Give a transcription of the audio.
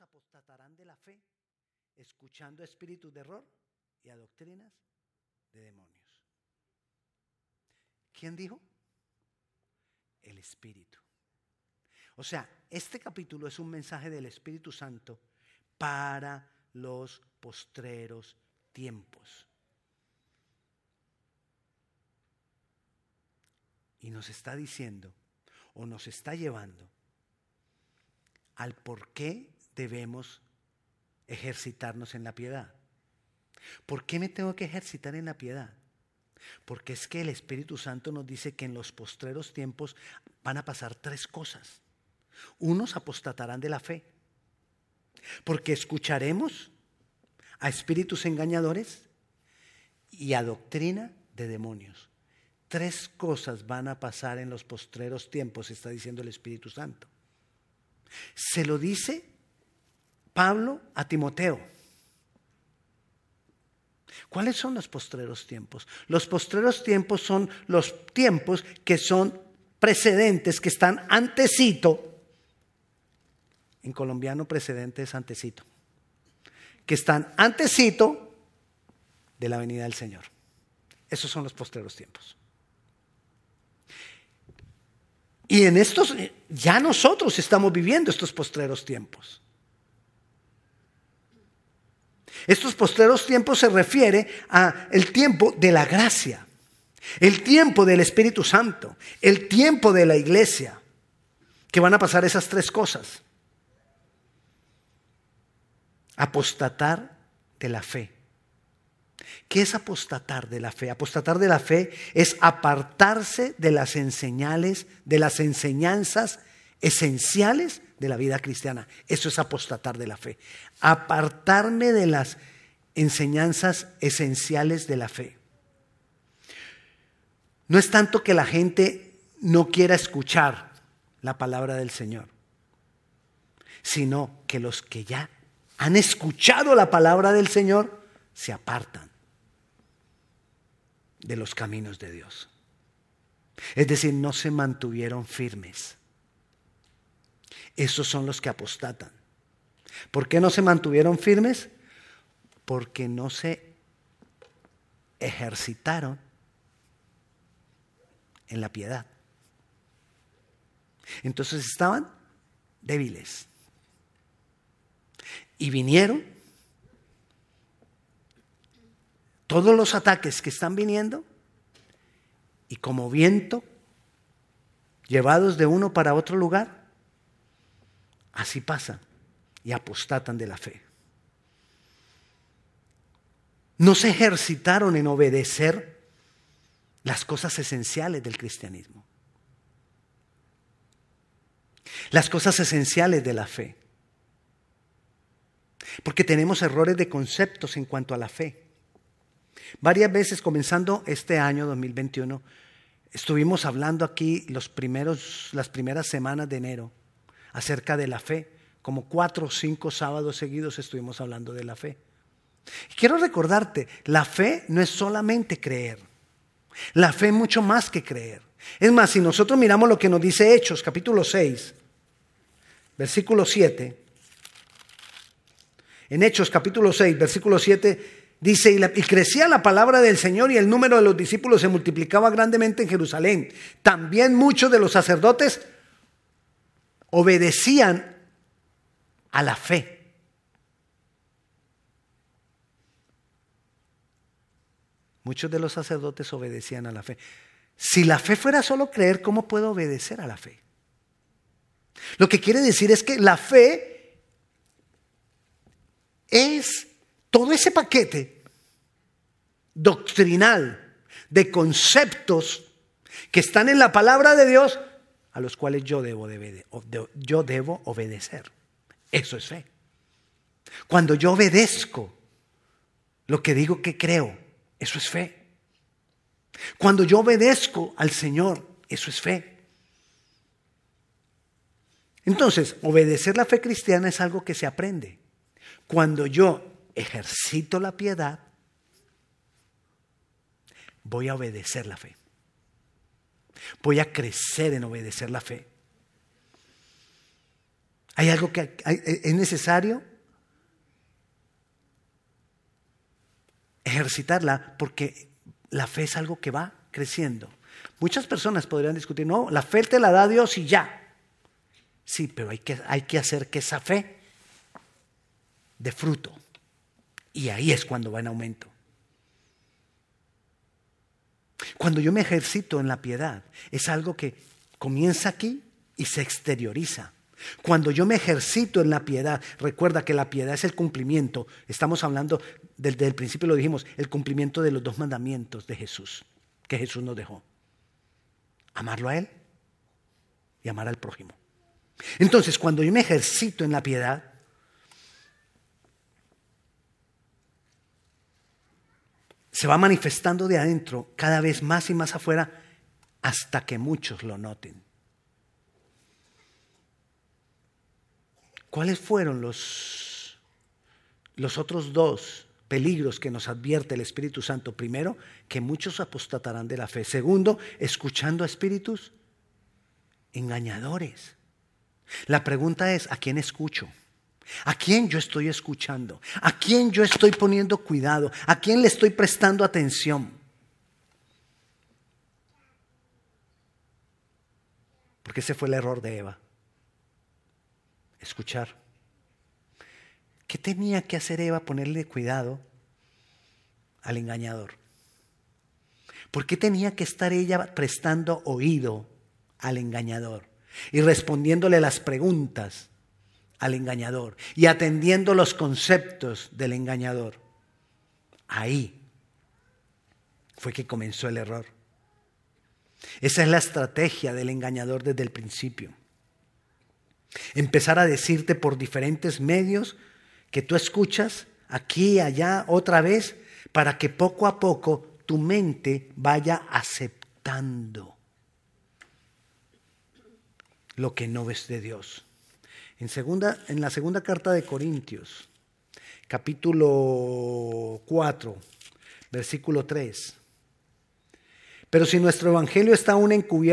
apostatarán de la fe, escuchando espíritus de error y a doctrinas de demonios. ¿Quién dijo? El Espíritu. O sea, este capítulo es un mensaje del Espíritu Santo para los postreros tiempos. Y nos está diciendo o nos está llevando al por qué debemos ejercitarnos en la piedad. ¿Por qué me tengo que ejercitar en la piedad? Porque es que el Espíritu Santo nos dice que en los postreros tiempos van a pasar tres cosas. Unos apostatarán de la fe, porque escucharemos a espíritus engañadores y a doctrina de demonios. Tres cosas van a pasar en los postreros tiempos, está diciendo el Espíritu Santo. Se lo dice Pablo a Timoteo. ¿Cuáles son los postreros tiempos? Los postreros tiempos son los tiempos que son precedentes, que están antecito. En colombiano precedente es antecito. Que están antecito de la venida del Señor. Esos son los postreros tiempos. Y en estos, ya nosotros estamos viviendo estos postreros tiempos. Estos postreros tiempos se refiere a el tiempo de la gracia, el tiempo del Espíritu Santo, el tiempo de la iglesia, que van a pasar esas tres cosas. Apostatar de la fe. ¿Qué es apostatar de la fe? Apostatar de la fe es apartarse de las enseñales, de las enseñanzas esenciales de la vida cristiana. Eso es apostatar de la fe. Apartarme de las enseñanzas esenciales de la fe. No es tanto que la gente no quiera escuchar la palabra del Señor, sino que los que ya han escuchado la palabra del Señor se apartan de los caminos de Dios. Es decir, no se mantuvieron firmes. Esos son los que apostatan. ¿Por qué no se mantuvieron firmes? Porque no se ejercitaron en la piedad. Entonces estaban débiles. Y vinieron todos los ataques que están viniendo y como viento, llevados de uno para otro lugar, así pasan y apostatan de la fe. No se ejercitaron en obedecer las cosas esenciales del cristianismo. Las cosas esenciales de la fe. Porque tenemos errores de conceptos en cuanto a la fe. Varias veces, comenzando este año 2021, estuvimos hablando aquí los primeros, las primeras semanas de enero acerca de la fe. Como cuatro o cinco sábados seguidos estuvimos hablando de la fe. Y quiero recordarte, la fe no es solamente creer. La fe es mucho más que creer. Es más, si nosotros miramos lo que nos dice Hechos, capítulo 6, versículo 7, en Hechos capítulo 6, versículo 7, Dice, y, crecía la palabra del Señor y el número de los discípulos se multiplicaba grandemente en Jerusalén. También muchos de los sacerdotes obedecían a la fe. Muchos de los sacerdotes obedecían a la fe. Si la fe fuera solo creer, ¿cómo puedo obedecer a la fe? Lo que quiere decir es que la fe es todo ese paquete doctrinal de conceptos que están en la palabra de Dios a los cuales yo debo, yo debo obedecer. Eso es fe. Cuando yo obedezco lo que digo que creo, eso es fe. Cuando yo obedezco al Señor, eso es fe. Entonces, obedecer la fe cristiana es algo que se aprende. Cuando yo ejercito la piedad, voy a obedecer la fe. Voy a crecer en obedecer la fe. Hay algo que es necesario ejercitarla porque la fe es algo que va creciendo. Muchas personas podrían discutir, no, la fe te la da Dios y ya. Sí, pero hay que, hay que hacer que esa fe de fruto. Y ahí es cuando va en aumento. Cuando yo me ejercito en la piedad, es algo que comienza aquí y se exterioriza. Cuando yo me ejercito en la piedad, recuerda que la piedad es el cumplimiento, estamos hablando, desde el principio lo dijimos, el cumplimiento de los dos mandamientos de Jesús, que Jesús nos dejó. Amarlo a Él y amar al prójimo. Entonces, cuando yo me ejercito en la piedad, se va manifestando de adentro cada vez más y más afuera hasta que muchos lo noten. ¿Cuáles fueron los, los otros dos peligros que nos advierte el Espíritu Santo? Primero, que muchos apostatarán de la fe. Segundo, escuchando a espíritus engañadores. La pregunta es, ¿a quién escucho? ¿A quién yo estoy escuchando? ¿A quién yo estoy poniendo cuidado? ¿A quién le estoy prestando atención? Porque ese fue el error de Eva. Escuchar. ¿Qué tenía que hacer Eva? Ponerle cuidado al engañador. ¿Por qué tenía que estar ella prestando oído al engañador y respondiéndole las preguntas al engañador y atendiendo los conceptos del engañador. Ahí fue que comenzó el error. Esa es la estrategia del engañador desde el principio. Empezar a decirte por diferentes medios que tú escuchas aquí, allá, otra vez, para que poco a poco tu mente vaya aceptando lo que no ves de Dios. En, segunda, en la segunda carta de Corintios, capítulo 4, versículo 3. Pero si nuestro evangelio está aún encubierto,